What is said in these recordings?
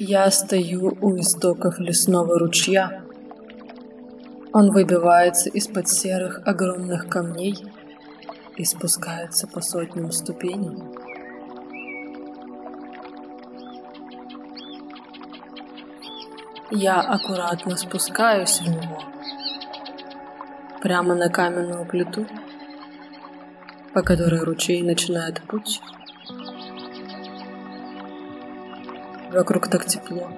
Я стою у истоков лесного ручья. Он выбивается из-под серых огромных камней и спускается по сотням ступеней. Я аккуратно спускаюсь в него, прямо на каменную плиту, по которой ручей начинает путь. Вокруг так тепло.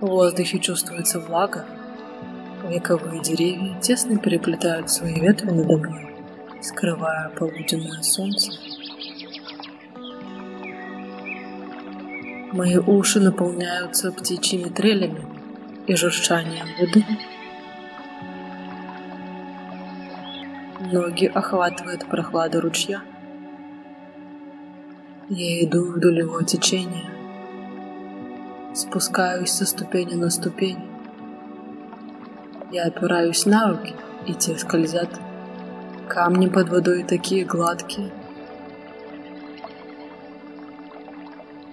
В воздухе чувствуется влага. Вековые деревья тесно переплетают свои ветви надо мной, скрывая полуденное солнце. Мои уши наполняются птичьими трелями и журчанием воды. Ноги охватывает прохлада ручья. Я иду вдоль его течения, спускаюсь со ступени на ступень. Я опираюсь на руки, и те скользят. Камни под водой такие гладкие.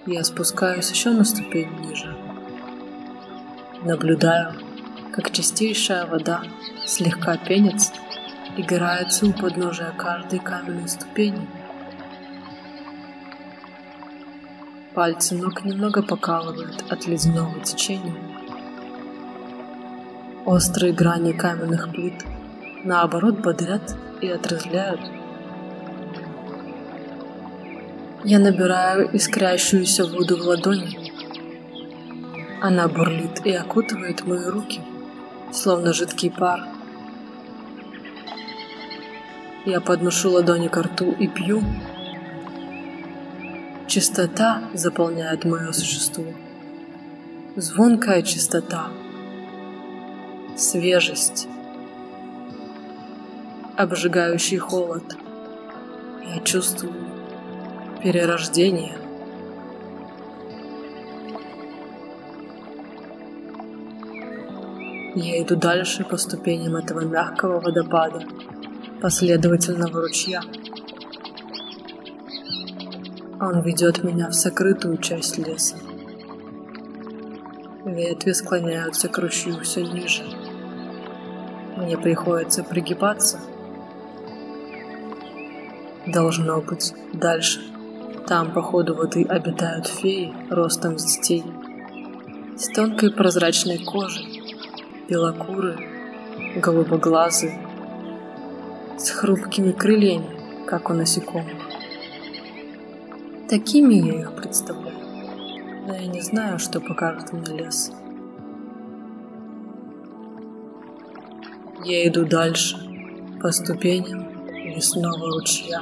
Я спускаюсь еще на ступень ниже. Наблюдаю, как чистейшая вода слегка пенится, играется у подножия каждой каменной ступени. Пальцы ног немного покалывают от ледяного течения. Острые грани каменных плит наоборот бодрят и отрезвляют. Я набираю искрящуюся воду в ладони. Она бурлит и окутывает мои руки, словно жидкий пар. Я подношу ладони к рту и пью, Чистота заполняет мое существо. Звонкая чистота. Свежесть. Обжигающий холод. Я чувствую перерождение. Я иду дальше по ступеням этого мягкого водопада, последовательного ручья. Он ведет меня в сокрытую часть леса. Ветви склоняются к ручью все ниже. Мне приходится пригибаться. Должно быть, дальше. Там, по ходу воды, обитают феи ростом с детей. С тонкой прозрачной кожей, белокурые, голубоглазые, с хрупкими крыльями, как у насекомых. Такими я их представляю. Но я не знаю, что покажет мне лес. Я иду дальше, по ступеням лесного ручья.